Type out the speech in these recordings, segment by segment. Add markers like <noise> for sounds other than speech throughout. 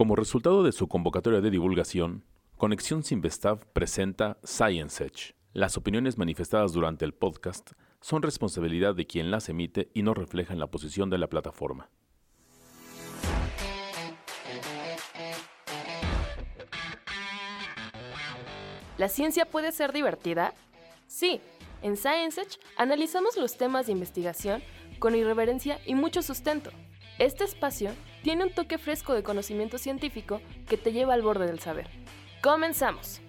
Como resultado de su convocatoria de divulgación, Conexión Sinvestav presenta Science Edge. Las opiniones manifestadas durante el podcast son responsabilidad de quien las emite y no reflejan la posición de la plataforma. ¿La ciencia puede ser divertida? Sí, en Science Edge analizamos los temas de investigación con irreverencia y mucho sustento. Este espacio tiene un toque fresco de conocimiento científico que te lleva al borde del saber. Comenzamos.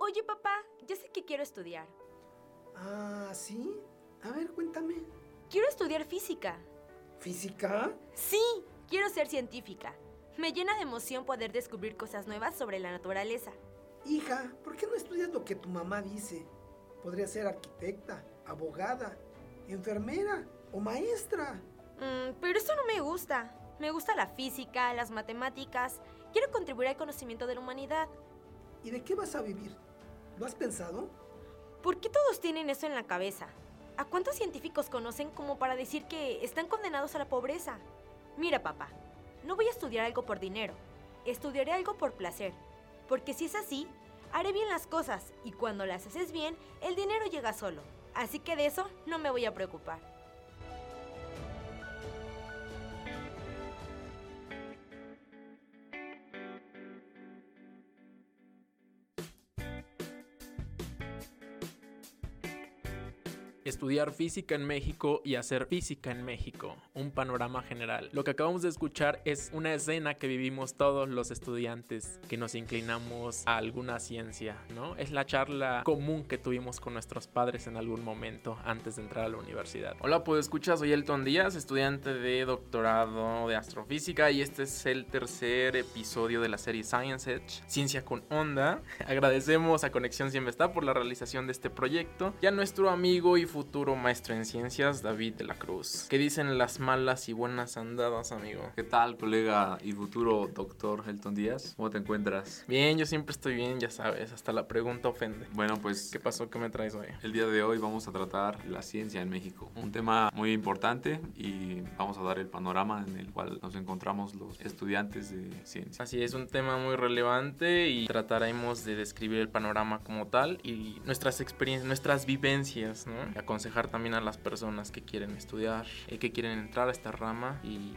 Oye papá, ya sé que quiero estudiar. Ah, ¿sí? A ver, cuéntame. Quiero estudiar física. ¿Física? Sí, quiero ser científica. Me llena de emoción poder descubrir cosas nuevas sobre la naturaleza. Hija, ¿por qué no estudias lo que tu mamá dice? Podría ser arquitecta, abogada, enfermera o maestra. Mm, pero eso no me gusta. Me gusta la física, las matemáticas. Quiero contribuir al conocimiento de la humanidad. ¿Y de qué vas a vivir? ¿Lo has pensado? ¿Por qué todos tienen eso en la cabeza? ¿A cuántos científicos conocen como para decir que están condenados a la pobreza? Mira, papá, no voy a estudiar algo por dinero, estudiaré algo por placer, porque si es así, haré bien las cosas y cuando las haces bien, el dinero llega solo. Así que de eso no me voy a preocupar. Estudiar física en México y hacer física en México, un panorama general. Lo que acabamos de escuchar es una escena que vivimos todos los estudiantes que nos inclinamos a alguna ciencia, ¿no? Es la charla común que tuvimos con nuestros padres en algún momento antes de entrar a la universidad. Hola, pues escuchas, soy Elton Díaz, estudiante de doctorado de astrofísica y este es el tercer episodio de la serie Science Edge, Ciencia con Onda. <laughs> Agradecemos a Conexión Siempre está por la realización de este proyecto y a nuestro amigo y futuro maestro en ciencias, David de la Cruz. ¿Qué dicen las malas y buenas andadas, amigo? ¿Qué tal, colega y futuro doctor Helton Díaz? ¿Cómo te encuentras? Bien, yo siempre estoy bien, ya sabes, hasta la pregunta ofende. Bueno, pues... ¿Qué pasó? ¿Qué me traes hoy? El día de hoy vamos a tratar la ciencia en México. Un tema muy importante y vamos a dar el panorama en el cual nos encontramos los estudiantes de ciencia. Así es, un tema muy relevante y trataremos de describir el panorama como tal y nuestras experiencias, nuestras vivencias, ¿no? Aconsejar también a las personas que quieren estudiar, y que quieren entrar a esta rama y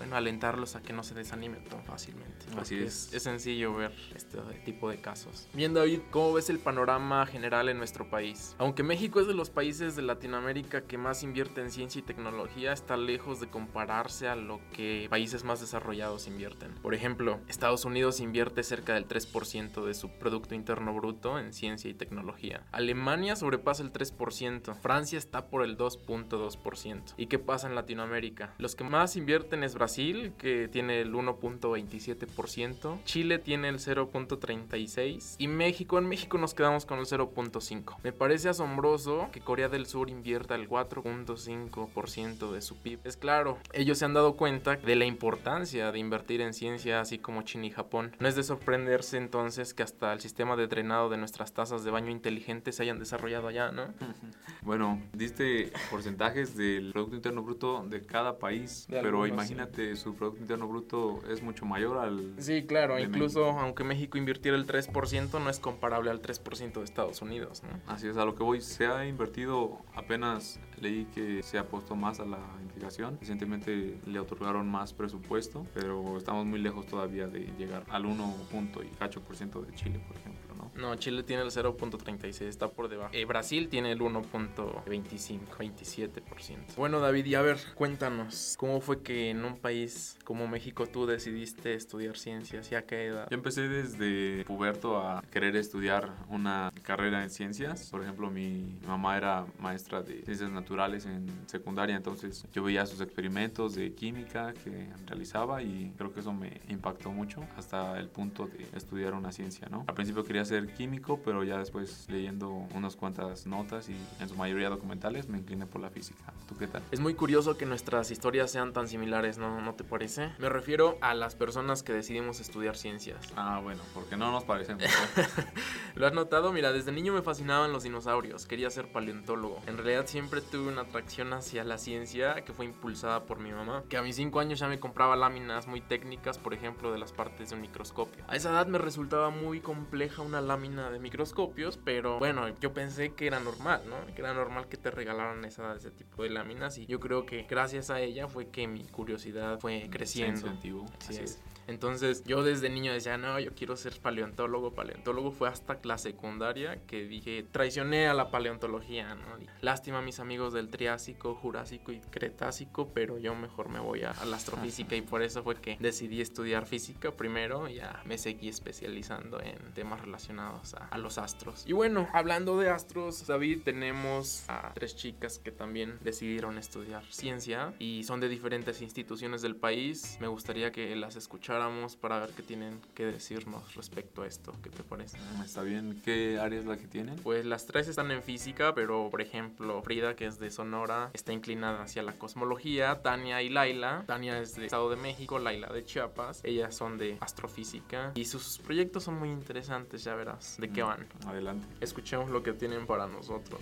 bueno, alentarlos a que no se desanimen tan fácilmente. Así es. Es sencillo ver este tipo de casos. Bien, David, ¿cómo ves el panorama general en nuestro país? Aunque México es de los países de Latinoamérica que más invierte en ciencia y tecnología, está lejos de compararse a lo que países más desarrollados invierten. Por ejemplo, Estados Unidos invierte cerca del 3% de su Producto Interno Bruto en ciencia y tecnología. Alemania sobrepasa el 3%. Francia está por el 2.2%. ¿Y qué pasa en Latinoamérica? Los que más invierten es Brasil Brasil, que tiene el 1.27%, Chile tiene el 0.36% y México, en México nos quedamos con el 0.5%. Me parece asombroso que Corea del Sur invierta el 4.5% de su PIB. Es claro, ellos se han dado cuenta de la importancia de invertir en ciencia, así como China y Japón. No es de sorprenderse entonces que hasta el sistema de drenado de nuestras tazas de baño inteligente se hayan desarrollado allá, ¿no? <laughs> Bueno, diste porcentajes del Producto Interno Bruto de cada país, pero imagínate su Producto Interno Bruto es mucho mayor al... Sí, claro, incluso aunque México invirtiera el 3%, no es comparable al 3% de Estados Unidos, ¿no? Así es, a lo que voy, se ha invertido, apenas leí que se ha puesto más a la investigación, recientemente le otorgaron más presupuesto, pero estamos muy lejos todavía de llegar al 1.8% de Chile, por ejemplo. ¿no? Chile tiene el 0.36, está por debajo. Eh, Brasil tiene el 1.25, 27%. Bueno, David, y a ver, cuéntanos, ¿cómo fue que en un país como México tú decidiste estudiar ciencias y a qué edad? Yo empecé desde puberto a querer estudiar una carrera en ciencias. Por ejemplo, mi mamá era maestra de ciencias naturales naturales en secundaria, entonces yo veía sus experimentos de química que realizaba y creo que eso me impactó mucho hasta el punto de estudiar una ciencia, ¿no? Al principio quería ser químico, pero ya después leyendo unas cuantas notas y en su mayoría documentales me incliné por la física. ¿Tú qué tal? Es muy curioso que nuestras historias sean tan similares, ¿no? ¿No te parece? Me refiero a las personas que decidimos estudiar ciencias. Ah, bueno, porque no nos parecen mucho. <laughs> ¿Lo has notado? Mira, desde niño me fascinaban los dinosaurios, quería ser paleontólogo. En realidad siempre tuve una atracción hacia la ciencia que fue impulsada por mi mamá, que a mis 5 años ya me compraba láminas muy técnicas, por ejemplo, de las partes de un microscopio. A esa edad me resultaba muy compleja una lámina de microscopios, pero bueno, yo pensé que era normal, ¿no? Que era normal que te regalaran esa, ese tipo de láminas y yo creo que gracias a ella fue que mi curiosidad fue creciendo. Así, Así es. Entonces yo desde niño decía, no, yo quiero ser paleontólogo. Paleontólogo fue hasta la secundaria que dije, traicioné a la paleontología, ¿no? Lástima a mis amigos del Triásico, Jurásico y Cretácico, pero yo mejor me voy a, la astrofísica y por eso fue que decidí estudiar física primero y ya me seguí especializando en temas relacionados a, a los astros. Y bueno, hablando de astros, David, tenemos a tres chicas que también decidieron estudiar ciencia y son de diferentes instituciones del país. Me gustaría que las escucharan para ver qué tienen que decirnos respecto a esto. ¿Qué te parece? Ah, está bien. ¿Qué área es la que tienen? Pues las tres están en física, pero por ejemplo, Frida, que es de Sonora, está inclinada hacia la cosmología. Tania y Laila. Tania es de Estado de México, Laila de Chiapas. Ellas son de astrofísica y sus proyectos son muy interesantes, ya verás de qué Mm, van. Adelante. Escuchemos lo que tienen para nosotros.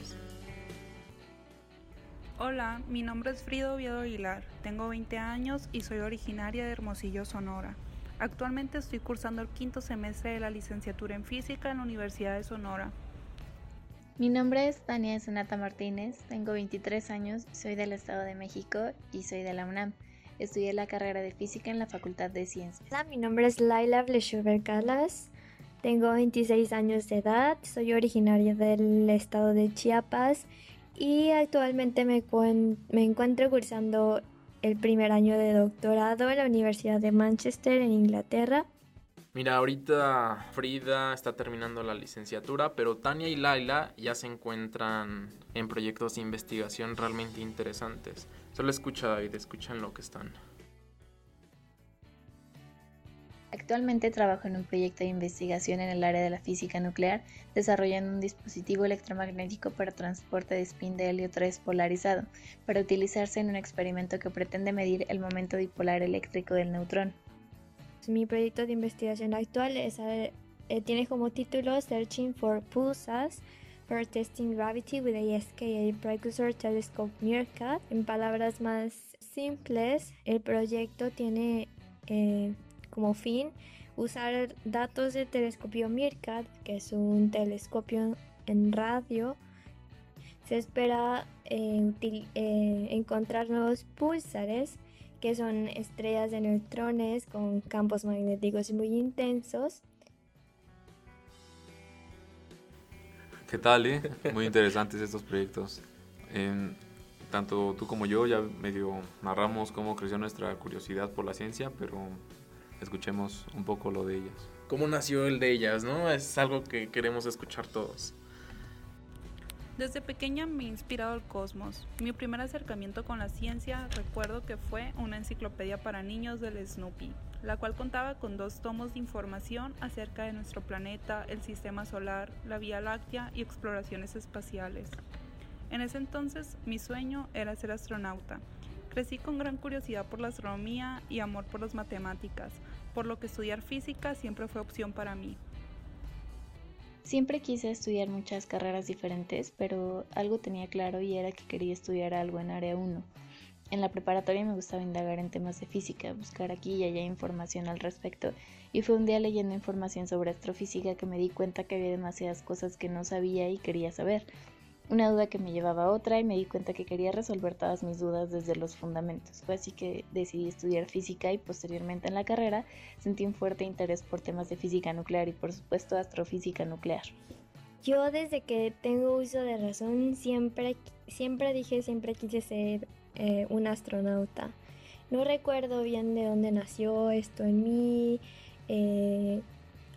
Hola, mi nombre es Frida Oviedo Aguilar, tengo 20 años y soy originaria de Hermosillo, Sonora. Actualmente estoy cursando el quinto semestre de la licenciatura en física en la Universidad de Sonora. Mi nombre es Tania Sonata Martínez, tengo 23 años, soy del Estado de México y soy de la UNAM. Estudié la carrera de física en la Facultad de Ciencias. Hola, mi nombre es Laila Bleschuber Calas, tengo 26 años de edad, soy originaria del estado de Chiapas y actualmente me, me encuentro cursando el primer año de doctorado en la Universidad de Manchester en Inglaterra. Mira, ahorita Frida está terminando la licenciatura, pero Tania y Laila ya se encuentran en proyectos de investigación realmente interesantes. Solo escucha, David, escuchan lo que están. Actualmente trabajo en un proyecto de investigación en el área de la física nuclear, desarrollando un dispositivo electromagnético para transporte de spin de helio 3 polarizado, para utilizarse en un experimento que pretende medir el momento dipolar eléctrico del neutrón. Mi proyecto de investigación actual es, eh, tiene como título Searching for Pulsars for Testing Gravity with a SKA Precursor Telescope Meerkat. En palabras más simples, el proyecto tiene eh, como fin usar datos del telescopio Meerkat, que es un telescopio en radio. Se espera eh, eh, encontrar nuevos pulsares que son estrellas de neutrones con campos magnéticos muy intensos. ¿Qué tal, eh? Muy interesantes estos proyectos. En- tanto tú como yo ya medio narramos cómo creció nuestra curiosidad por la ciencia, pero escuchemos un poco lo de ellas. ¿Cómo nació el de ellas, no? Es algo que queremos escuchar todos. Desde pequeña me ha inspirado el cosmos. Mi primer acercamiento con la ciencia recuerdo que fue una enciclopedia para niños del Snoopy, la cual contaba con dos tomos de información acerca de nuestro planeta, el sistema solar, la Vía Láctea y exploraciones espaciales. En ese entonces mi sueño era ser astronauta. Crecí con gran curiosidad por la astronomía y amor por las matemáticas, por lo que estudiar física siempre fue opción para mí. Siempre quise estudiar muchas carreras diferentes, pero algo tenía claro y era que quería estudiar algo en área 1. En la preparatoria me gustaba indagar en temas de física, buscar aquí y allá información al respecto, y fue un día leyendo información sobre astrofísica que me di cuenta que había demasiadas cosas que no sabía y quería saber. Una duda que me llevaba a otra y me di cuenta que quería resolver todas mis dudas desde los fundamentos. Fue así que decidí estudiar física y posteriormente en la carrera sentí un fuerte interés por temas de física nuclear y por supuesto astrofísica nuclear. Yo desde que tengo uso de razón siempre, siempre dije, siempre quise ser eh, un astronauta. No recuerdo bien de dónde nació esto en mí, eh,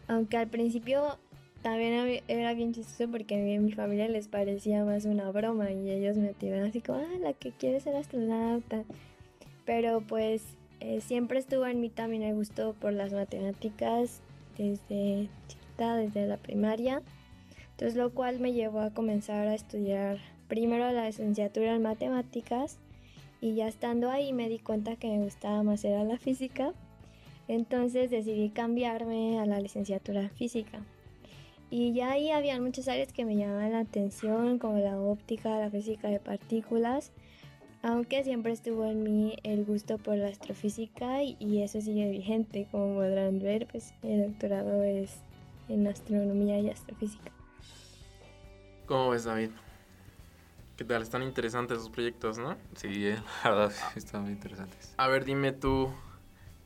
aunque al principio también era bien chistoso porque a mi familia les parecía más una broma y ellos me tiraban así como, ah, la que quiere ser astronauta. Pero pues eh, siempre estuvo en mí también el gusto por las matemáticas desde chiquita, desde la primaria. Entonces lo cual me llevó a comenzar a estudiar primero la licenciatura en matemáticas y ya estando ahí me di cuenta que me gustaba más era la física. Entonces decidí cambiarme a la licenciatura en física. Y ya ahí había muchas áreas que me llamaban la atención, como la óptica, la física de partículas, aunque siempre estuvo en mí el gusto por la astrofísica y, eso sigue vigente, como podrán ver, pues el doctorado es en astronomía y astrofísica. ¿Cómo ves, David? ¿Qué tal? Están interesantes esos proyectos, ¿no? Sí, eh, la verdad, están muy interesantes. A ver, dime tú,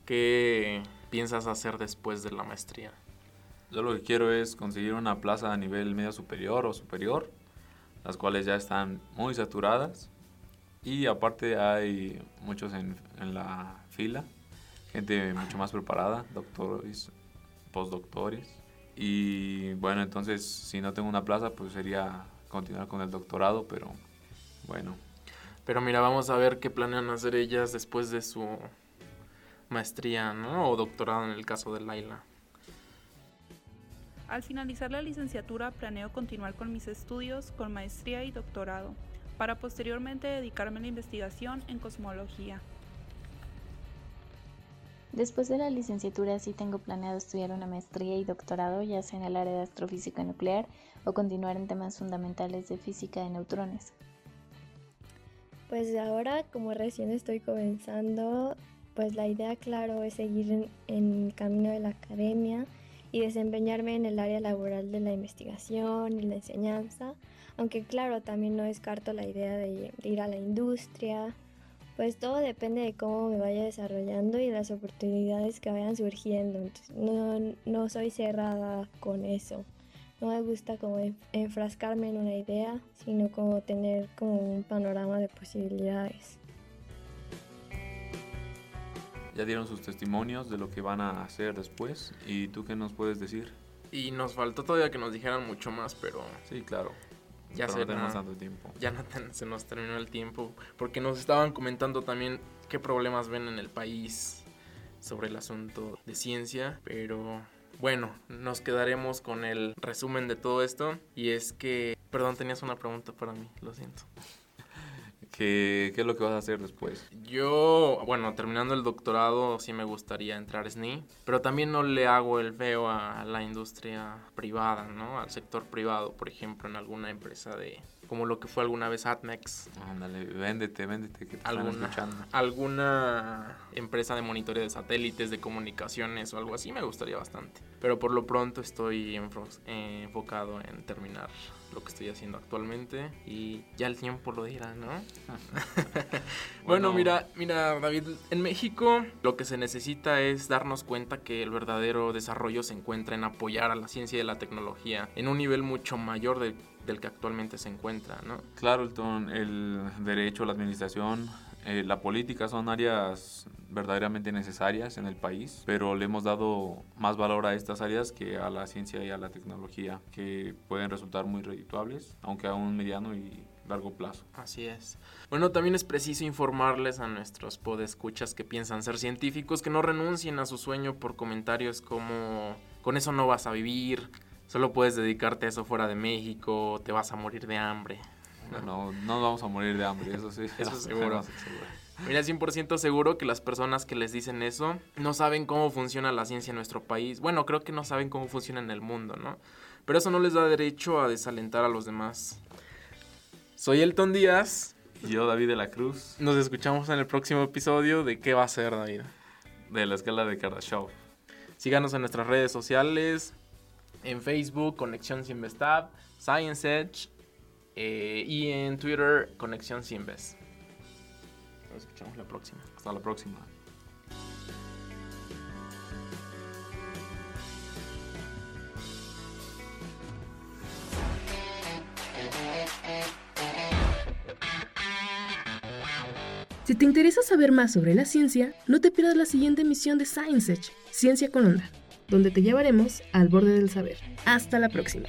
¿qué piensas hacer después de la maestría? Yo lo que quiero es conseguir una plaza a nivel medio superior o superior, las cuales ya están muy saturadas. Y aparte hay muchos en, la fila, gente mucho más preparada, doctores, postdoctores. Y bueno, entonces si no tengo una plaza, pues sería continuar con el doctorado, pero bueno. Pero mira, vamos a ver qué planean hacer ellas después de su maestría, ¿no? O doctorado en el caso de Laila. Al finalizar la licenciatura planeo continuar con mis estudios con maestría y doctorado, para posteriormente dedicarme a la investigación en cosmología. Después de la licenciatura sí tengo planeado estudiar una maestría y doctorado, ya sea en el área de astrofísica nuclear o continuar en temas fundamentales de física de neutrones. Pues ahora, como recién estoy comenzando, pues la idea, claro, es seguir en, el camino de la academia y desempeñarme en el área laboral de la investigación y la enseñanza, aunque claro, también no descarto la idea de ir a la industria, pues todo depende de cómo me vaya desarrollando y las oportunidades que vayan surgiendo. no, no soy cerrada con eso. No me gusta como enfrascarme en una idea, sino como tener como un panorama de posibilidades. Ya dieron sus testimonios de lo que van a hacer después. ¿Y tú qué nos puedes decir? Y nos faltó todavía que nos dijeran mucho más, pero... Sí, claro ya se, no tanto tiempo. Ya no se nos terminó el tiempo, porque nos estaban comentando también qué problemas ven en el país sobre el asunto de ciencia, pero bueno, nos quedaremos con el resumen de todo esto y es que, perdón, tenías una pregunta para mí, lo siento. ¿Qué, ¿Qué, es lo que vas a hacer después? Yo, bueno, terminando el doctorado sí me gustaría entrar a SNI, pero también no le hago el feo a la industria privada, ¿no? Al sector privado, por ejemplo, en alguna empresa de, como lo que fue alguna vez Atmex. Ándale, véndete, véndete, que te alguna, están escuchando. Alguna empresa de monitoreo de satélites, de comunicaciones o algo así me gustaría bastante. Pero por lo pronto estoy enfocado en terminar lo que estoy haciendo actualmente y ya el tiempo lo dirá, ¿no? <laughs> <laughs> bueno, mira, mira, David, en México lo que se necesita es darnos cuenta que el verdadero desarrollo se encuentra en apoyar a la ciencia y la tecnología en un nivel mucho mayor del que actualmente se encuentra, ¿no? Claro, el, el derecho, la administración, eh, la política son áreas verdaderamente necesarias en el país, pero le hemos dado más valor a estas áreas que a la ciencia y a la tecnología, que pueden resultar muy redituables, aunque a un mediano y largo plazo. Así es. Bueno, también es preciso informarles a nuestros podescuchas que piensan ser científicos que no renuncien a su sueño por comentarios como con eso no vas a vivir, solo puedes dedicarte a eso fuera de México, te vas a morir de hambre. No, no vamos a morir de hambre, eso sí. Eso <laughs> seguro. Mira, 100% seguro que las personas que les dicen eso no saben cómo funciona la ciencia en nuestro país. Bueno, creo que no saben cómo funciona en el mundo, ¿no? Pero eso no les da derecho a desalentar a los demás. Soy Elton Díaz. Y yo, David de la Cruz. Nos escuchamos en el próximo episodio de ¿Qué va a ser, David? De la escala de Kardashev. Síganos en nuestras redes sociales. En Facebook, Conexión Sinvestab, Science Edge eh, y en Twitter, Conexión Siembes. Nos escuchamos la próxima. Hasta la próxima. Si te interesa saber más sobre la ciencia, no te pierdas la siguiente emisión de Science Edge, Ciencia con Onda. donde te llevaremos al borde del saber. Hasta la próxima.